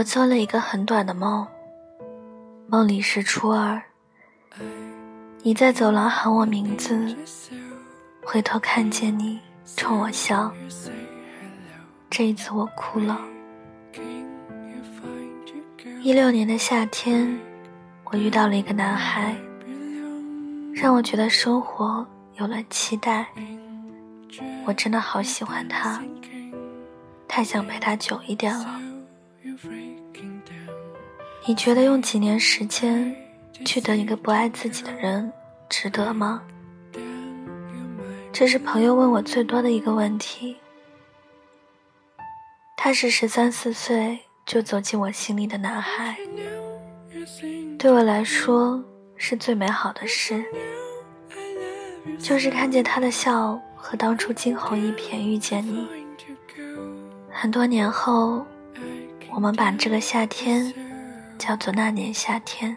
我做了一个很短的梦，梦里是初二，你在走廊喊我名字，回头看见你冲我笑，这一次我哭了。一六年的夏天，我遇到了一个男孩，让我觉得生活有了期待。我真的好喜欢他，太想陪他久一点了。你觉得用几年时间去等一个不爱自己的人，值得吗？这是朋友问我最多的一个问题。他是十三四岁就走进我心里的男孩，对我来说是最美好的事，就是看见他的笑和当初惊鸿一瞥遇见你。很多年后，我们把这个夏天。叫做那年夏天。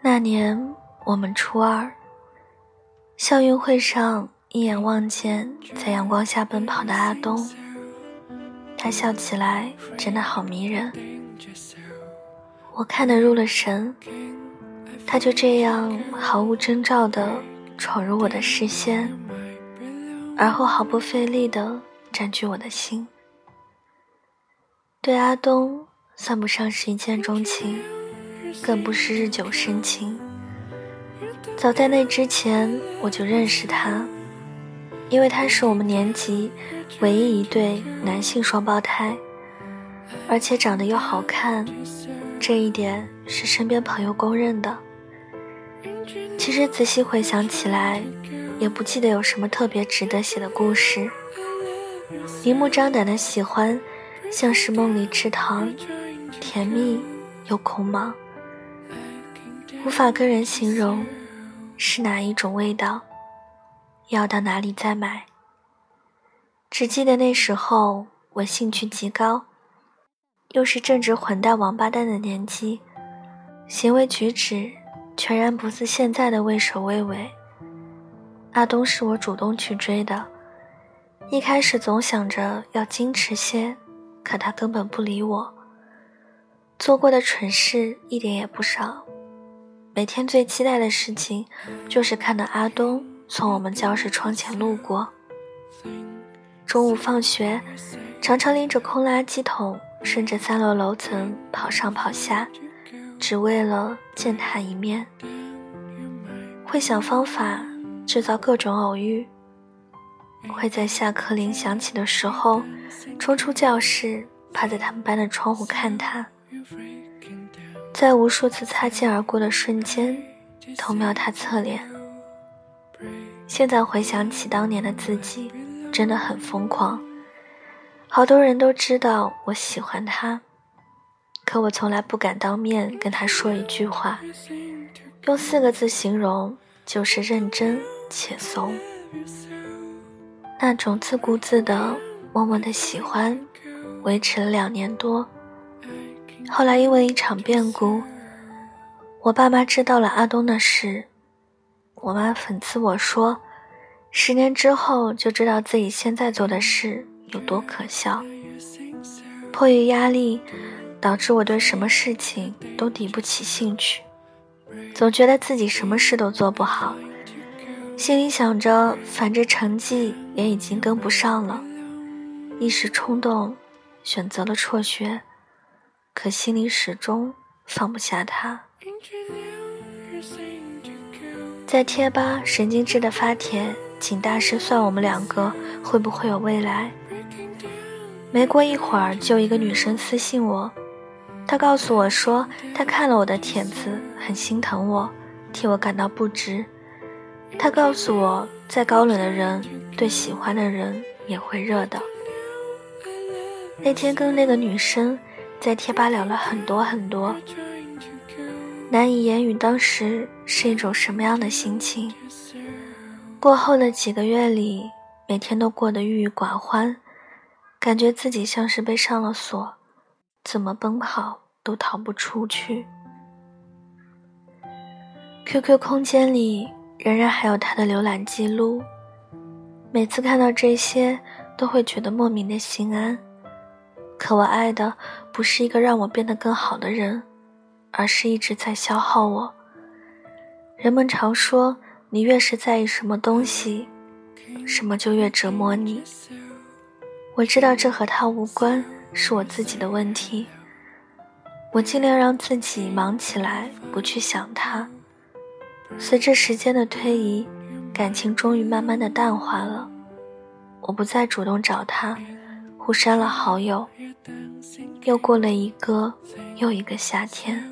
那年我们初二，校运会上一眼望见在阳光下奔跑的阿东，他笑起来真的好迷人，我看得入了神。他就这样毫无征兆地闯入我的视线，而后毫不费力地占据我的心。对阿东。算不上是一见钟情，更不是日久生情。早在那之前，我就认识他，因为他是我们年级唯一一对男性双胞胎，而且长得又好看，这一点是身边朋友公认的。其实仔细回想起来，也不记得有什么特别值得写的故事。明目张胆的喜欢，像是梦里吃糖。甜蜜又空茫，无法跟人形容是哪一种味道，要到哪里再买。只记得那时候我兴趣极高，又是正值混蛋王八蛋的年纪，行为举止全然不似现在的畏首畏尾。阿东是我主动去追的，一开始总想着要矜持些，可他根本不理我。做过的蠢事一点也不少，每天最期待的事情就是看到阿东从我们教室窗前路过。中午放学，常常拎着空垃圾桶，顺着三楼楼层跑上跑下，只为了见他一面。会想方法制造各种偶遇，会在下课铃响起的时候冲出教室，趴在他们班的窗户看他。在无数次擦肩而过的瞬间，偷瞄他侧脸。现在回想起当年的自己，真的很疯狂。好多人都知道我喜欢他，可我从来不敢当面跟他说一句话。用四个字形容，就是认真且怂。那种自顾自的、默默的喜欢，维持了两年多。后来因为一场变故，我爸妈知道了阿东的事。我妈讽刺我说：“十年之后就知道自己现在做的事有多可笑。”迫于压力，导致我对什么事情都提不起兴趣，总觉得自己什么事都做不好，心里想着反正成绩也已经跟不上了，一时冲动选择了辍学。可心里始终放不下他，在贴吧神经质的发帖，请大师算我们两个会不会有未来。没过一会儿，就一个女生私信我，她告诉我说，她看了我的帖子，很心疼我，替我感到不值。她告诉我，再高冷的人对喜欢的人也会热的。那天跟那个女生。在贴吧聊了很多很多，难以言语当时是一种什么样的心情。过后的几个月里，每天都过得郁郁寡欢，感觉自己像是被上了锁，怎么奔跑都逃不出去。QQ 空间里仍然还有他的浏览记录，每次看到这些，都会觉得莫名的心安。可我爱的不是一个让我变得更好的人，而是一直在消耗我。人们常说，你越是在意什么东西，什么就越折磨你。我知道这和他无关，是我自己的问题。我尽量让自己忙起来，不去想他。随着时间的推移，感情终于慢慢的淡化了。我不再主动找他。互删了好友，又过了一个又一个夏天。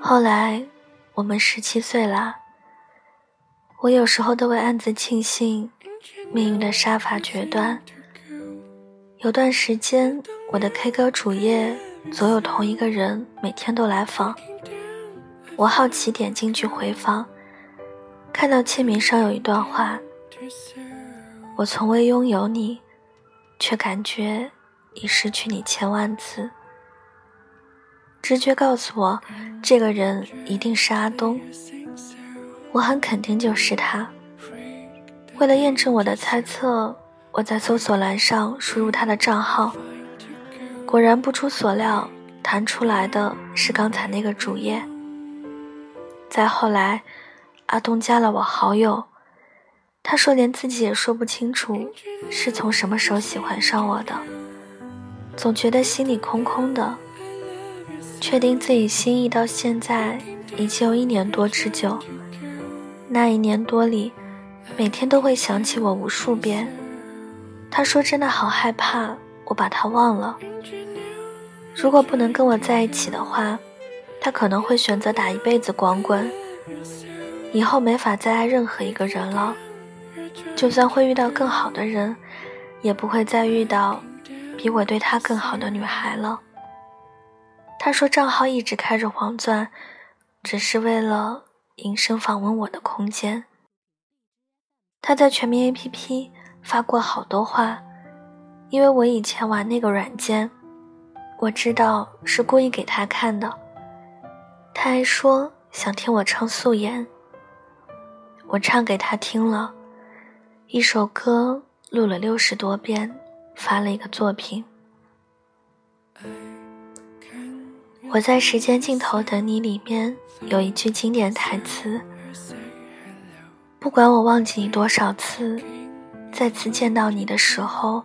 后来我们十七岁了，我有时候都会暗自庆幸命运的杀伐决断。有段时间，我的 K 歌主页。总有同一个人每天都来访，我好奇点进去回访，看到签名上有一段话：“我从未拥有你，却感觉已失去你千万次。”直觉告诉我，这个人一定是阿东，我很肯定就是他。为了验证我的猜测，我在搜索栏上输入他的账号。果然不出所料，弹出来的是刚才那个主页。再后来，阿东加了我好友，他说连自己也说不清楚是从什么时候喜欢上我的，总觉得心里空空的。确定自己心意到现在已经有一年多之久，那一年多里，每天都会想起我无数遍。他说真的好害怕我把他忘了。如果不能跟我在一起的话，他可能会选择打一辈子光棍，以后没法再爱任何一个人了。就算会遇到更好的人，也不会再遇到比我对他更好的女孩了。他说账号一直开着黄钻，只是为了隐身访问我的空间。他在全民 APP 发过好多话，因为我以前玩那个软件。我知道是故意给他看的，他还说想听我唱素颜。我唱给他听了，一首歌录了六十多遍，发了一个作品。我在时间尽头等你里面有一句经典台词：不管我忘记你多少次，再次见到你的时候，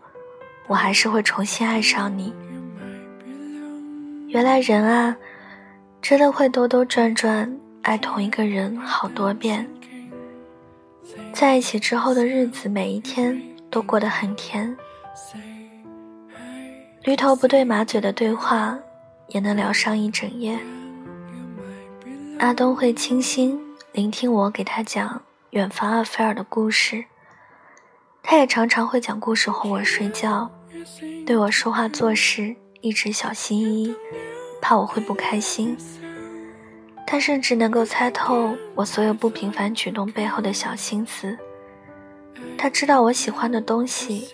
我还是会重新爱上你。原来人啊，真的会兜兜转转爱同一个人好多遍。在一起之后的日子，每一天都过得很甜。驴头不对马嘴的对话，也能聊上一整夜。阿东会倾心聆听我给他讲远方阿菲尔的故事，他也常常会讲故事哄我睡觉，对我说话做事一直小心翼翼。怕我会不开心，他甚至能够猜透我所有不平凡举动背后的小心思。他知道我喜欢的东西，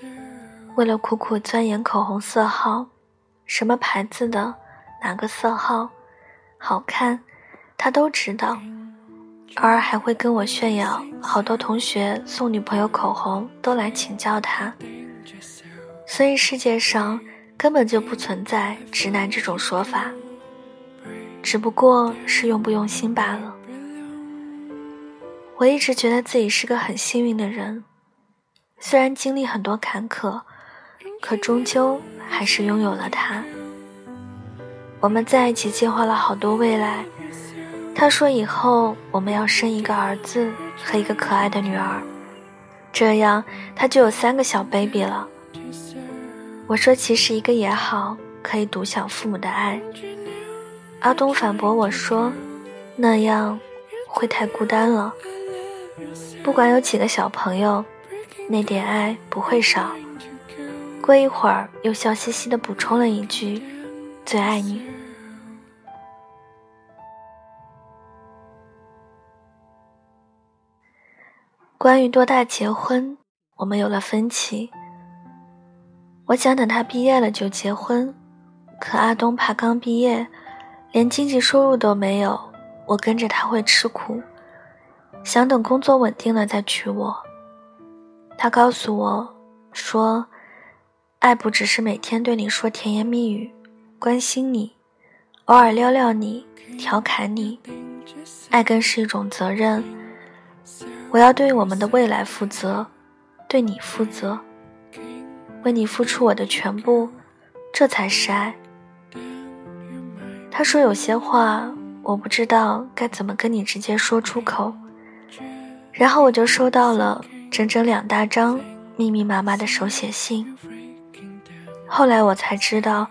为了苦苦钻研口红色号，什么牌子的，哪个色号好看，他都知道。偶尔还会跟我炫耀，好多同学送女朋友口红都来请教他。所以世界上。根本就不存在直男这种说法，只不过是用不用心罢了。我一直觉得自己是个很幸运的人，虽然经历很多坎坷，可终究还是拥有了他。我们在一起计划了好多未来，他说以后我们要生一个儿子和一个可爱的女儿，这样他就有三个小 baby 了。我说：“其实一个也好，可以独享父母的爱。”阿东反驳我说：“那样会太孤单了。不管有几个小朋友，那点爱不会少。”过一会儿，又笑嘻嘻地补充了一句：“最爱你。”关于多大结婚，我们有了分歧。我想等他毕业了就结婚，可阿东怕刚毕业，连经济收入都没有，我跟着他会吃苦，想等工作稳定了再娶我。他告诉我，说，爱不只是每天对你说甜言蜜语，关心你，偶尔撩撩你，调侃你，爱更是一种责任。我要对我们的未来负责，对你负责，为你付出我的全部，这才是爱。他说有些话。我不知道该怎么跟你直接说出口，然后我就收到了整整两大张密密麻麻的手写信。后来我才知道，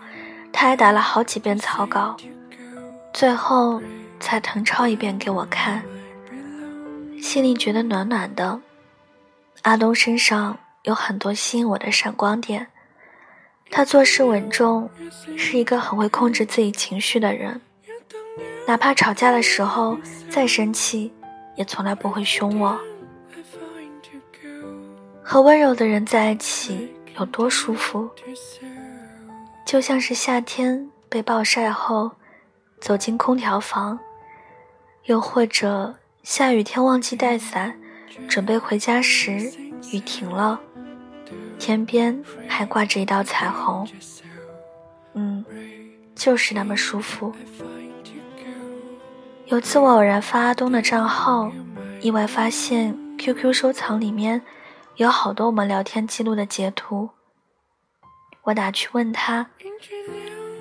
他还打了好几遍草稿，最后才誊抄一遍给我看。心里觉得暖暖的。阿东身上有很多吸引我的闪光点，他做事稳重，是一个很会控制自己情绪的人。哪怕吵架的时候再生气，也从来不会凶我。和温柔的人在一起有多舒服，就像是夏天被暴晒后走进空调房，又或者下雨天忘记带伞，准备回家时雨停了，天边还挂着一道彩虹。嗯，就是那么舒服。有次我偶然发阿东的账号，意外发现 QQ 收藏里面有好多我们聊天记录的截图。我打去问他，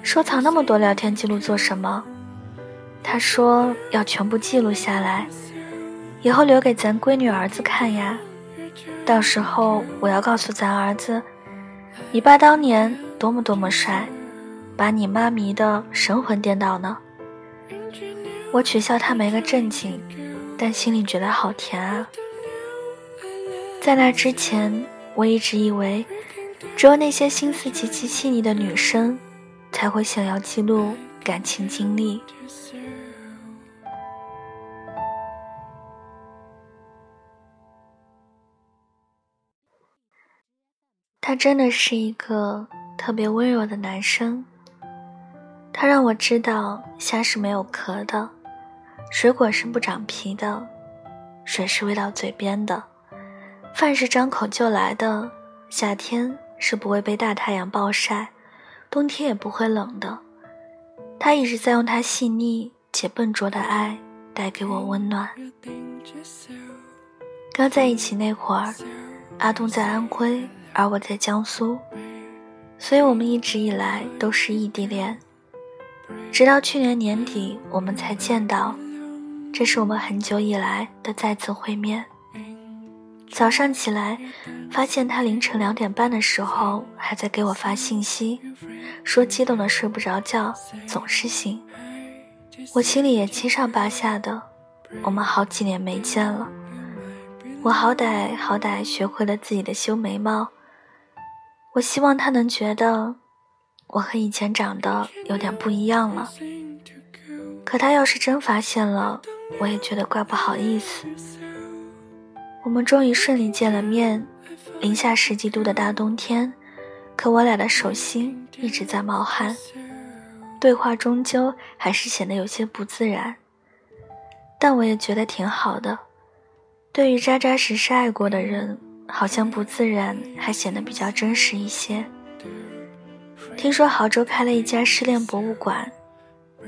收藏那么多聊天记录做什么？他说要全部记录下来，以后留给咱闺女儿子看呀。到时候我要告诉咱儿子，你爸当年多么多么帅，把你妈迷得神魂颠倒呢。我取笑他没个正经，但心里觉得好甜啊。在那之前，我一直以为，只有那些心思极其细腻的女生，才会想要记录感情经历。他真的是一个特别温柔的男生，他让我知道虾是没有壳的。水果是不长皮的，水是喂到嘴边的，饭是张口就来的，夏天是不会被大太阳暴晒，冬天也不会冷的。他一直在用他细腻且笨拙的爱带给我温暖。刚在一起那会儿，阿东在安徽，而我在江苏，所以我们一直以来都是异地恋。直到去年年底，我们才见到。这是我们很久以来的再次会面。早上起来，发现他凌晨两点半的时候还在给我发信息，说激动的睡不着觉，总是醒。我心里也七上八下的。我们好几年没见了，我好歹好歹学会了自己的修眉毛。我希望他能觉得我和以前长得有点不一样了。可他要是真发现了，我也觉得怪不好意思。我们终于顺利见了面，零下十几度的大冬天，可我俩的手心一直在冒汗，对话终究还是显得有些不自然。但我也觉得挺好的，对于扎扎实实爱过的人，好像不自然还显得比较真实一些。听说亳州开了一家失恋博物馆。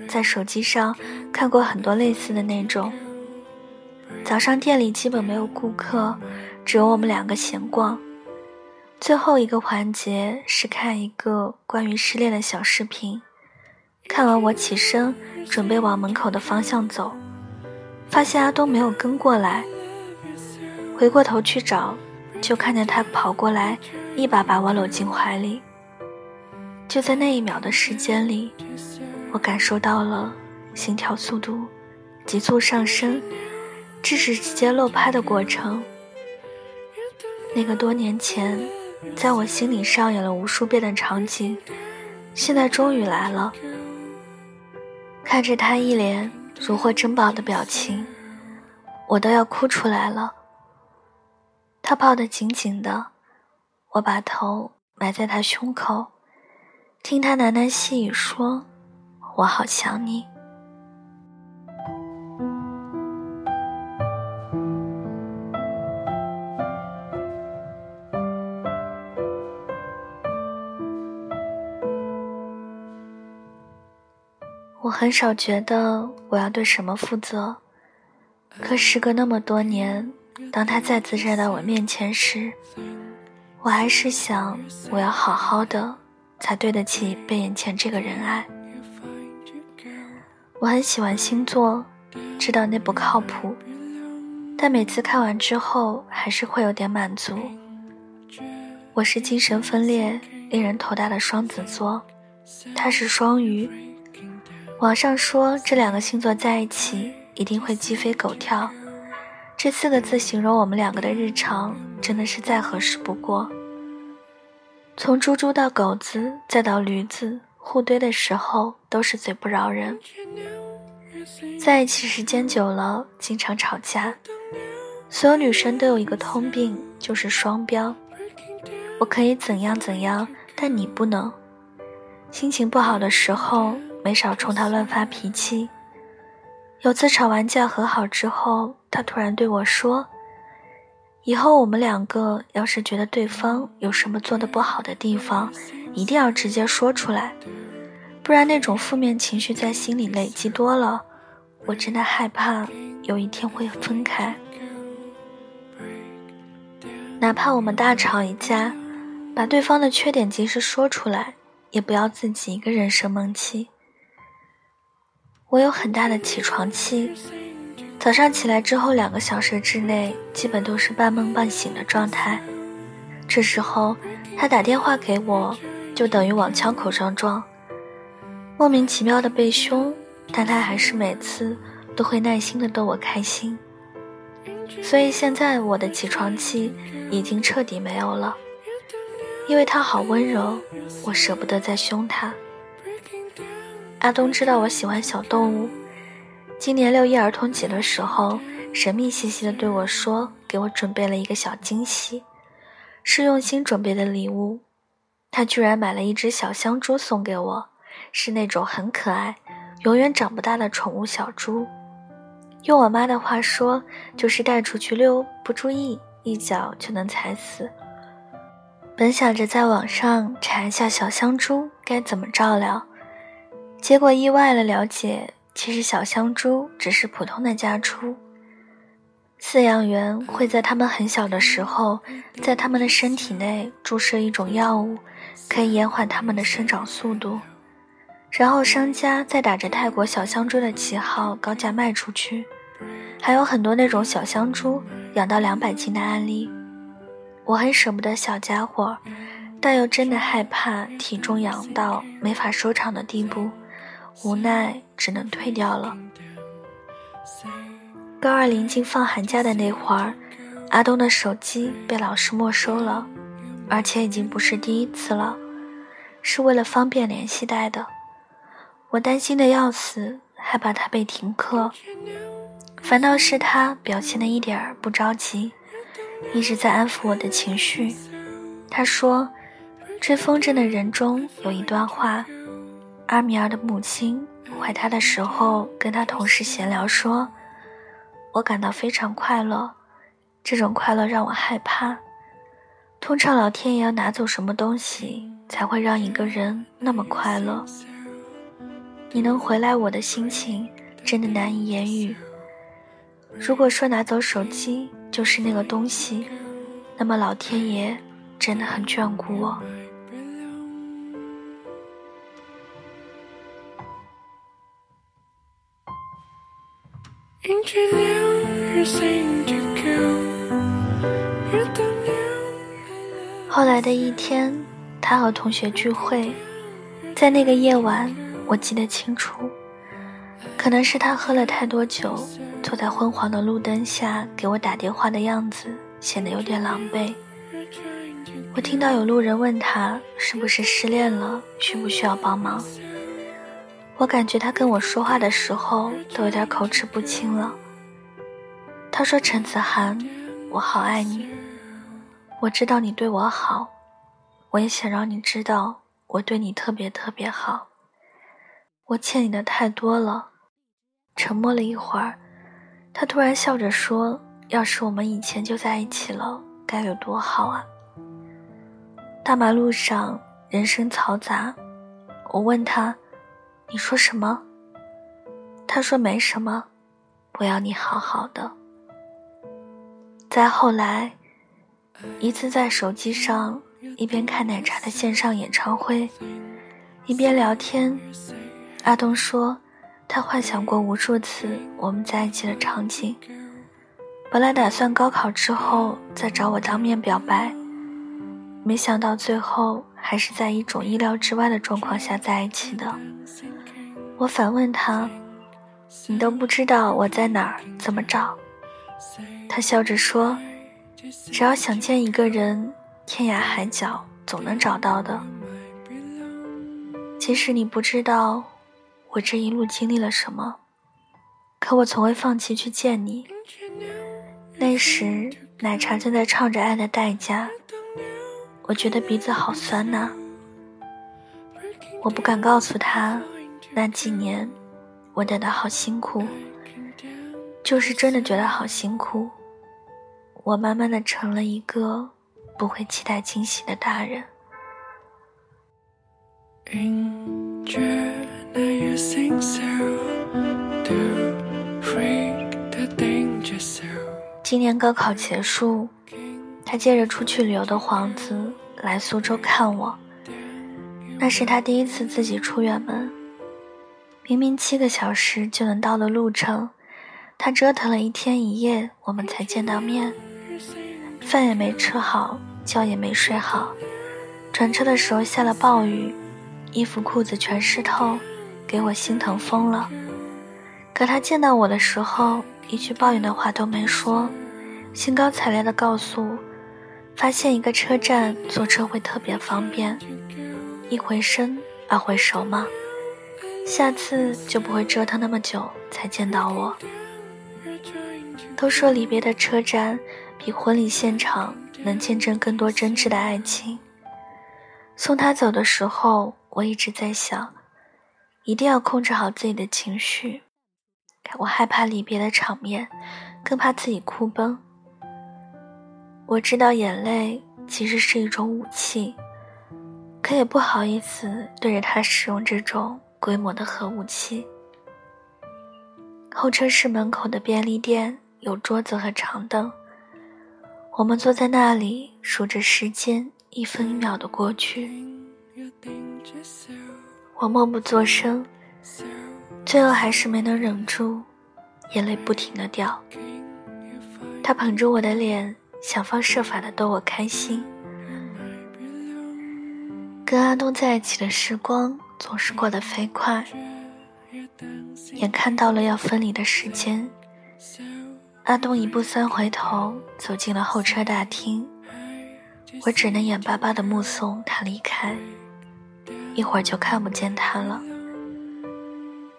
在手机上看过很多类似的那种。早上店里基本没有顾客，只有我们两个闲逛。最后一个环节是看一个关于失恋的小视频。看完我起身准备往门口的方向走，发现阿东没有跟过来。回过头去找，就看见他跑过来，一把把我搂进怀里。就在那一秒的时间里。我感受到了心跳速度急速上升，致使直接漏拍的过程。那个多年前在我心里上演了无数遍的场景，现在终于来了。看着他一脸如获珍宝的表情，我都要哭出来了。他抱得紧紧的我把头埋在他胸口听他喃喃细语说我好想你。我很少觉得我要对什么负责可时隔那么多年当他再次站到我面前时，我还是想，我要好好的，才对得起被眼前这个人爱。我很喜欢星座，知道那不靠谱，但每次看完之后，还是会有点满足。我是精神分裂、令人头大的双子座，他是双鱼。网上说这两个星座在一起一定会鸡飞狗跳，这四个字形容我们两个的日常，真的是再合适不过。从猪猪到狗子，再到驴子，互怼的时候都是嘴不饶人。在一起时间久了，经常吵架。所有女生都有一个通病，就是双标。我可以怎样怎样，但你不能。心情不好的时候。没少冲他乱发脾气。有次吵完架和好之后，他突然对我说：“以后我们两个要是觉得对方有什么做的不好的地方，一定要直接说出来，不然那种负面情绪在心里累积多了，我真的害怕有一天会分开。哪怕我们大吵一架，把对方的缺点及时说出来，也不要自己一个人生闷气。”我有很大的起床气，早上起来之后两个小时之内，基本都是半梦半醒的状态。这时候他打电话给我，就等于往枪口上撞，莫名其妙的被凶，但他还是每次都会耐心的逗我开心。所以现在我的起床气已经彻底没有了，因为他好温柔，我舍不得再凶他。阿东知道我喜欢小动物，今年六一儿童节的时候，神秘兮兮的对我说：“给我准备了一个小惊喜，是用心准备的礼物。”他居然买了一只小香猪送给我，是那种很可爱、永远长不大的宠物小猪。用我妈的话说，就是带出去遛，不注意一脚就能踩死。本想着在网上查一下小香猪该怎么照料。结果意外的了解，其实小香猪只是普通的家猪。饲养员会在它们很小的时候，在它们的身体内注射一种药物，可以延缓它们的生长速度。然后商家再打着泰国小香猪的旗号高价卖出去。还有很多那种小香猪养到两百斤的案例。我很舍不得小家伙，但又真的害怕体重养到没法收场的地步。无奈只能退掉了。高二临近放寒假的那会儿，阿东的手机被老师没收了，而且已经不是第一次了，是为了方便联系带的。我担心的要死，害怕他被停课。反倒是他表现的一点儿不着急，一直在安抚我的情绪。他说，追风筝的人中有一段话。阿米尔的母亲怀他的时候，跟他同事闲聊说：“我感到非常快乐，这种快乐让我害怕。通常老天爷要拿走什么东西，才会让一个人那么快乐？你能回来，我的心情真的难以言喻。如果说拿走手机就是那个东西，那么老天爷真的很眷顾我。”后来的一天，他和同学聚会，在那个夜晚，我记得清楚。可能是他喝了太多酒，坐在昏黄的路灯下给我打电话的样子，显得有点狼狈。我听到有路人问他是不是失恋了，需不需要帮忙。我感觉他跟我说话的时候都有点口齿不清了。他说：“陈子涵，我好爱你。我知道你对我好，我也想让你知道我对你特别特别好。我欠你的太多了。”沉默了一会儿，他突然笑着说：“要是我们以前就在一起了，该有多好啊！”大马路上人声嘈杂，我问他。你说什么？他说没什么，我要你好好的。再后来，一次在手机上一边看奶茶的线上演唱会，一边聊天，阿东说他幻想过无数次我们在一起的场景。本来打算高考之后再找我当面表白，没想到最后还是在一种意料之外的状况下在一起的。我反问他：“你都不知道我在哪儿，怎么找？”他笑着说：“只要想见一个人，天涯海角总能找到的。即使你不知道我这一路经历了什么，可我从未放弃去见你。”那时，奶茶正在唱着《爱的代价》，我觉得鼻子好酸呐。我不敢告诉他，那几年我等的好辛苦，就是真的觉得好辛苦。我慢慢的成了一个不会期待惊喜的大人。今年高考结束，他借着出去旅游的幌子来苏州看我。那是他第一次自己出远门，明明七个小时就能到的路程，他折腾了一天一夜，我们才见到面。饭也没吃好，觉也没睡好。转车的时候下了暴雨，衣服裤子全湿透，给我心疼疯了。可他见到我的时候，一句抱怨的话都没说。兴高采烈地告诉我，发现一个车站坐车会特别方便，一回生二回熟嘛，下次就不会折腾那么久才见到我。都说离别的车站比婚礼现场能见证更多真挚的爱情。送他走的时候，我一直在想，一定要控制好自己的情绪，我害怕离别的场面，更怕自己哭崩。我知道眼泪其实是一种武器，可也不好意思对着他使用这种规模的核武器。候车室门口的便利店有桌子和长凳，我们坐在那里数着时间，一分一秒的过去。我默不作声，最后还是没能忍住，眼泪不停的掉。他捧着我的脸。想方设法的逗我开心。跟阿东在一起的时光总是过得飞快，眼看到了要分离的时间，阿东一步三回头走进了候车大厅，我只能眼巴巴的目送他离开，一会儿就看不见他了。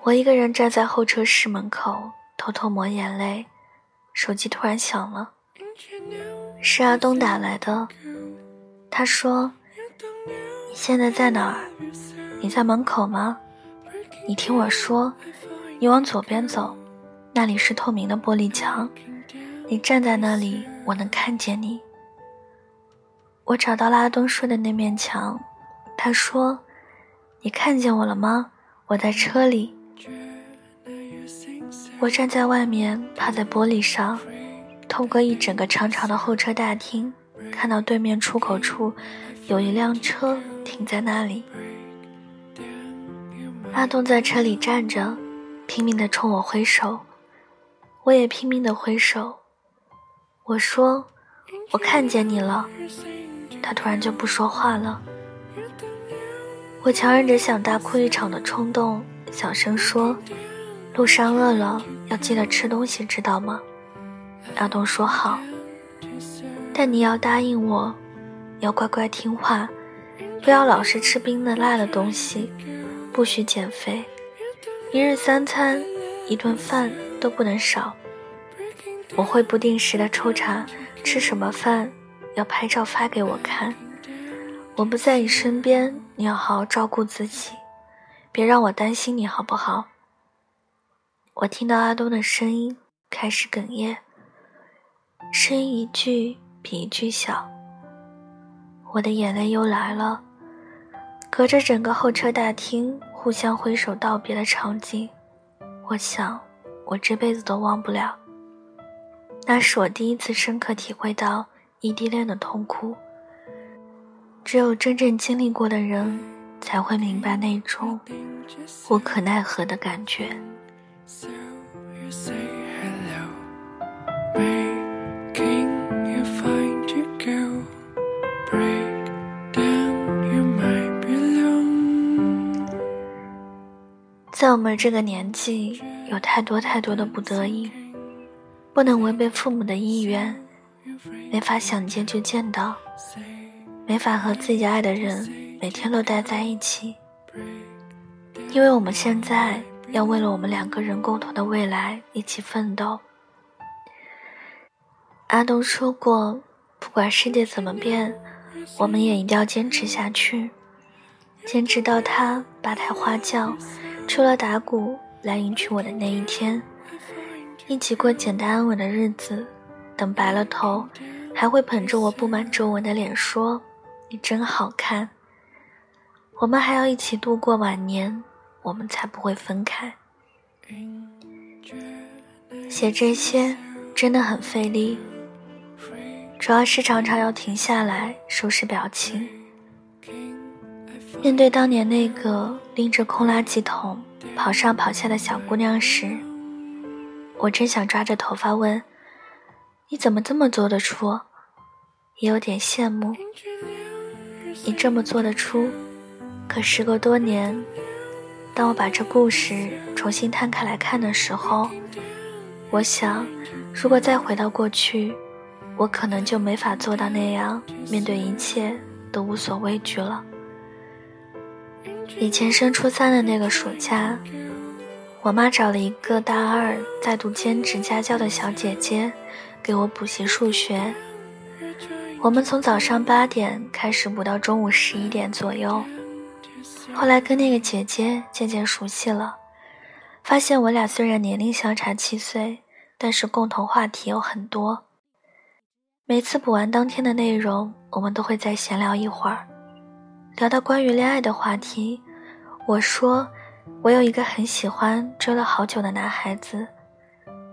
我一个人站在候车室门口，偷偷抹眼泪，手机突然响了。是阿东打来的，他说：“你现在在哪儿？你在门口吗？你听我说，你往左边走，那里是透明的玻璃墙，你站在那里，我能看见你。”我找到了阿东说的那面墙，他说：“你看见我了吗？我在车里。”我站在外面，趴在玻璃上。透过一整个长长的候车大厅，看到对面出口处有一辆车停在那里。阿东在车里站着，拼命地冲我挥手，我也拼命地挥手。我说：“我看见你了。”他突然就不说话了。我强忍着想大哭一场的冲动，小声说：“路上饿了，要记得吃东西，知道吗？”阿东说好，但你要答应我，要乖乖听话，不要老是吃冰的辣的东西，不许减肥，一日三餐，一顿饭都不能少。我会不定时的抽查吃什么饭，要拍照发给我看。我不在你身边，你要好好照顾自己，别让我担心你好不好？我听到阿东的声音开始哽咽。声音一句比一句小，我的眼泪又来了。隔着整个候车大厅互相挥手道别的场景，我想，我这辈子都忘不了。那是我第一次深刻体会到异地恋的痛苦。只有真正经历过的人，才会明白那种无可奈何的感觉。在我们这个年纪，有太多太多的不得已，不能违背父母的意愿，没法想见就见到，没法和自己爱的人每天都待在一起，因为我们现在要为了我们两个人共同的未来一起奋斗。阿东说过，不管世界怎么变，我们也一定要坚持下去，坚持到他八抬花轿。除了打鼓来迎娶我的那一天，一起过简单安稳的日子。等白了头，还会捧着我布满皱纹的脸说：“你真好看。”我们还要一起度过晚年，我们才不会分开。写这些真的很费力，主要是常常要停下来收拾表情。面对当年那个拎着空垃圾桶跑上跑下的小姑娘时，我真想抓着头发问：“你怎么这么做得出？”也有点羡慕你这么做得出。可时隔多年，当我把这故事重新摊开来看的时候，我想，如果再回到过去，我可能就没法做到那样，面对一切都无所畏惧了。以前升初三的那个暑假，我妈找了一个大二在读兼职家教的小姐姐，给我补习数学。我们从早上八点开始补到中午十一点左右。后来跟那个姐姐渐渐熟悉了，发现我俩虽然年龄相差七岁，但是共同话题有很多。每次补完当天的内容，我们都会再闲聊一会儿。聊到关于恋爱的话题，我说我有一个很喜欢、追了好久的男孩子。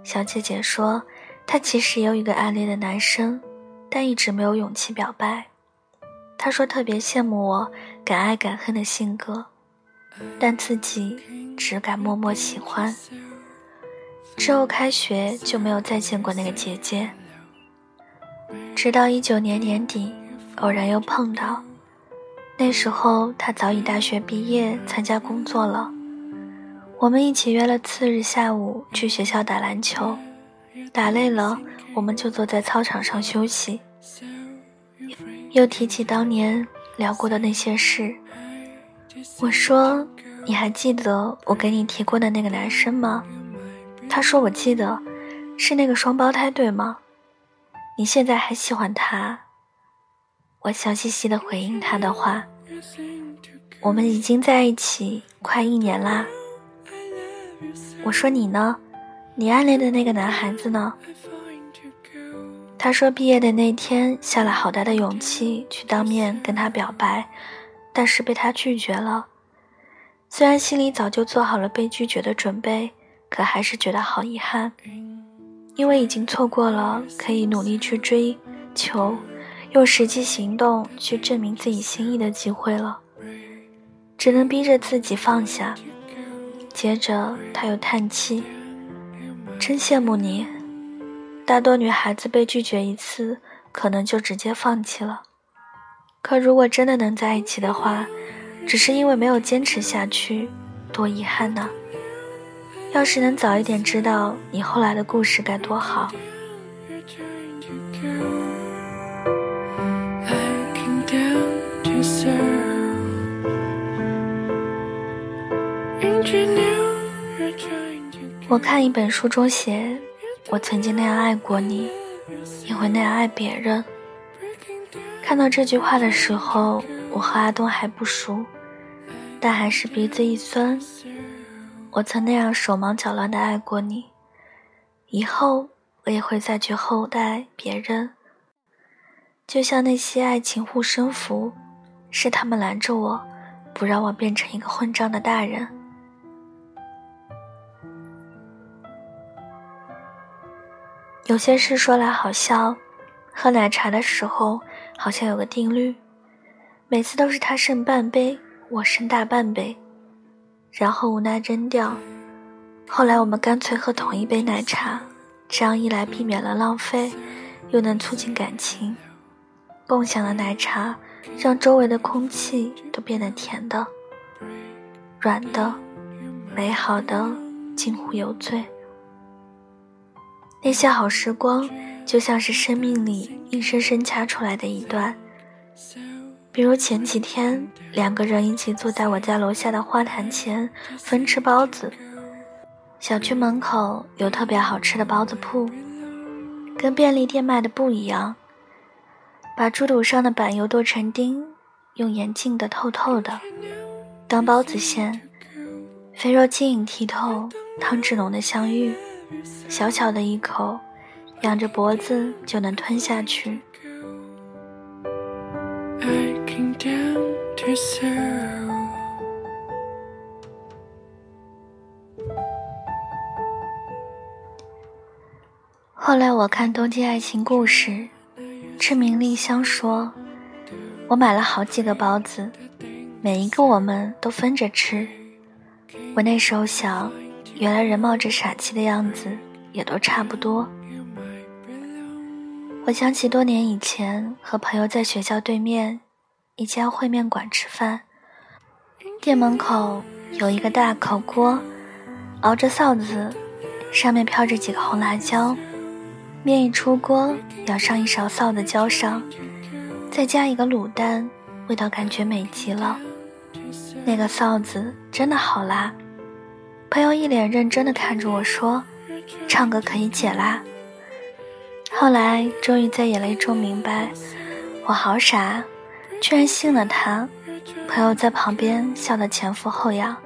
小姐姐说她其实也有一个暗恋的男生，但一直没有勇气表白。她说特别羡慕我敢爱敢恨的性格，但自己只敢默默喜欢。之后开学就没有再见过那个姐姐，直到一九年年底，偶然又碰到。那时候他早已大学毕业，参加工作了。我们一起约了次日下午去学校打篮球，打累了我们就坐在操场上休息。又提起当年聊过的那些事，我说：“你还记得我给你提过的那个男生吗？”他说：“我记得，是那个双胞胎，对吗？你现在还喜欢他？”我笑嘻嘻的回应他的话：“我们已经在一起快一年啦。”我说：“你呢？你暗恋的那个男孩子呢？”他说：“毕业的那天下了好大的勇气去当面跟他表白，但是被他拒绝了。虽然心里早就做好了被拒绝的准备，可还是觉得好遗憾，因为已经错过了可以努力去追求。”用实际行动去证明自己心意的机会了，只能逼着自己放下。接着他又叹气：“真羡慕你，大多女孩子被拒绝一次，可能就直接放弃了。可如果真的能在一起的话，只是因为没有坚持下去，多遗憾呐！要是能早一点知道你后来的故事，该多好。”我看一本书中写：“我曾经那样爱过你，也会那样爱别人。”看到这句话的时候，我和阿东还不熟，但还是鼻子一酸。我曾那样手忙脚乱的爱过你，以后我也会再去厚待别人。就像那些爱情护身符，是他们拦着我，不让我变成一个混账的大人。有些事说来好笑，喝奶茶的时候好像有个定律，每次都是他剩半杯，我剩大半杯，然后无奈扔掉。后来我们干脆喝同一杯奶茶，这样一来避免了浪费，又能促进感情。共享的奶茶让周围的空气都变得甜的、软的、美好的，近乎有罪。那些好时光，就像是生命里硬生生掐出来的一段。比如前几天，两个人一起坐在我家楼下的花坛前分吃包子。小区门口有特别好吃的包子铺，跟便利店卖的不一样。把猪肚上的板油剁成丁，用盐浸得透透的，当包子馅，肥肉晶莹剔透，汤汁浓的相遇。小小的一口，仰着脖子就能吞下去。后来我看《东京爱情故事》，赤名丽香说：“我买了好几个包子，每一个我们都分着吃。”我那时候想。原来人冒着傻气的样子也都差不多。我想起多年以前和朋友在学校对面一家烩面馆吃饭，店门口有一个大烤锅，熬着臊子，上面飘着几个红辣椒，面一出锅，舀上一勺臊子浇上，再加一个卤蛋，味道感觉美极了。那个臊子真的好辣。朋友一脸认真的看着我说：“唱歌可以解辣。”后来终于在眼泪中明白，我好傻，居然信了他。朋友在旁边笑得前俯后仰。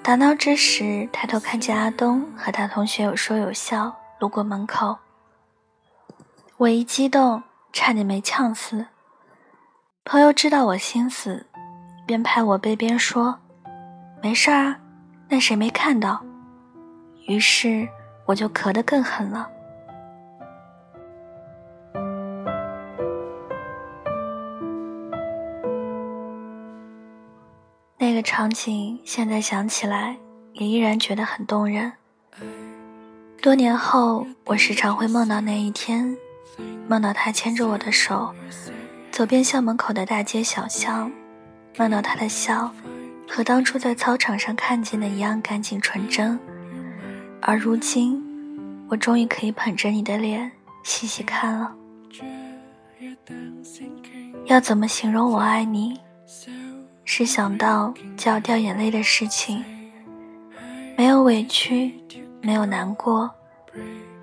打闹之时，抬头看见阿东和他同学有说有笑路过门口，我一激动，差点没呛死。朋友知道我心思，边拍我背边说：“没事儿啊。”但谁没看到？于是我就咳得更狠了。那个场景现在想起来也依然觉得很动人。多年后，我时常会梦到那一天，梦到他牵着我的手，走遍校门口的大街小巷，梦到他的笑。和当初在操场上看见的一样干净纯真，而如今，我终于可以捧着你的脸细细看了。要怎么形容我爱你？是想到就要掉眼泪的事情，没有委屈，没有难过，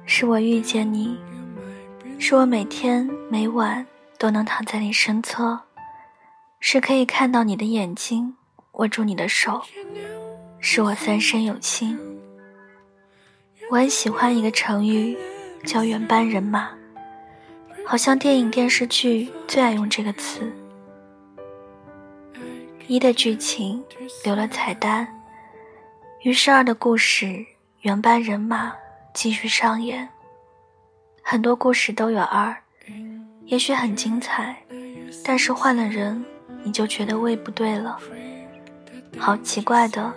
是我遇见你，是我每天每晚都能躺在你身侧，是可以看到你的眼睛。握住你的手，是我三生有幸。我很喜欢一个成语，叫“原班人马”，好像电影电视剧最爱用这个词。一的剧情留了彩蛋，于是二的故事原班人马继续上演。很多故事都有二，也许很精彩，但是换了人，你就觉得味不对了。好奇怪的，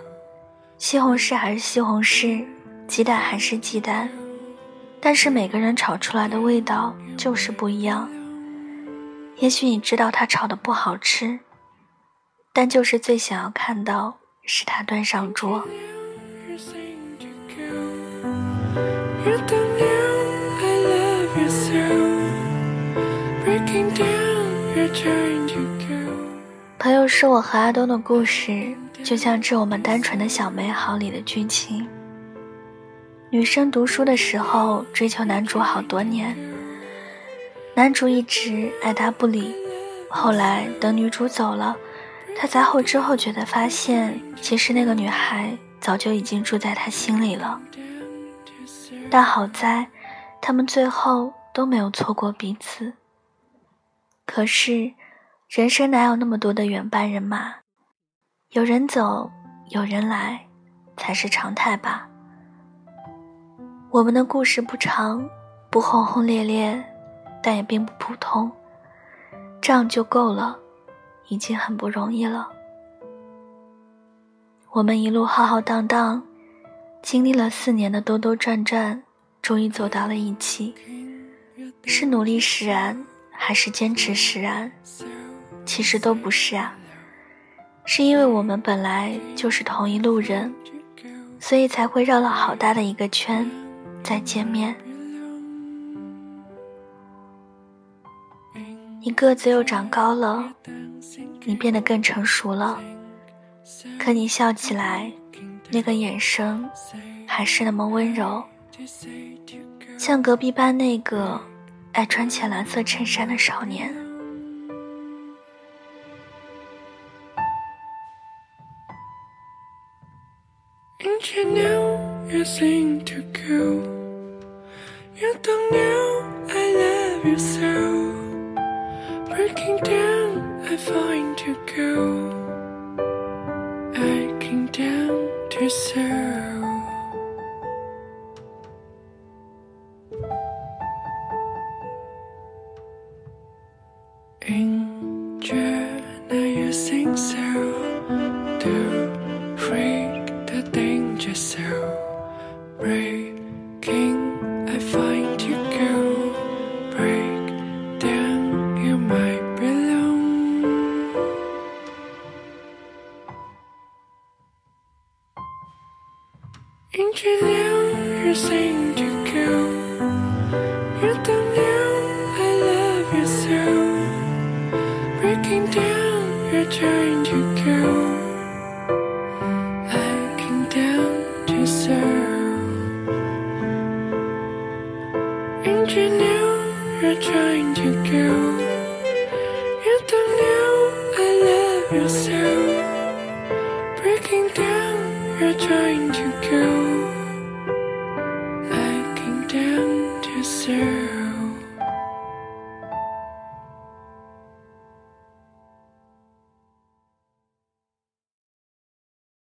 西红柿还是西红柿，鸡蛋还是鸡蛋，但是每个人炒出来的味道就是不一样。也许你知道他炒的不好吃，但就是最想要看到是他端上桌。朋友是我和阿东的故事。就像《致我们单纯的小美好》里的剧情，女生读书的时候追求男主好多年，男主一直爱答不理。后来等女主走了，他才后知后觉的发现，其实那个女孩早就已经住在他心里了。但好在，他们最后都没有错过彼此。可是，人生哪有那么多的原班人马？有人走，有人来，才是常态吧。我们的故事不长，不轰轰烈烈，但也并不普通，这样就够了，已经很不容易了。我们一路浩浩荡荡，经历了四年的兜兜转转，终于走到了一起。是努力使然，还是坚持使然？其实都不是啊。是因为我们本来就是同一路人，所以才会绕了好大的一个圈，再见面。你个子又长高了，你变得更成熟了，可你笑起来，那个眼神还是那么温柔，像隔壁班那个爱穿浅蓝色衬衫的少年。And you know you're saying to go. You don't know I love you so. Breaking down, I find you go. I came down to serve. Angel, now you sing so.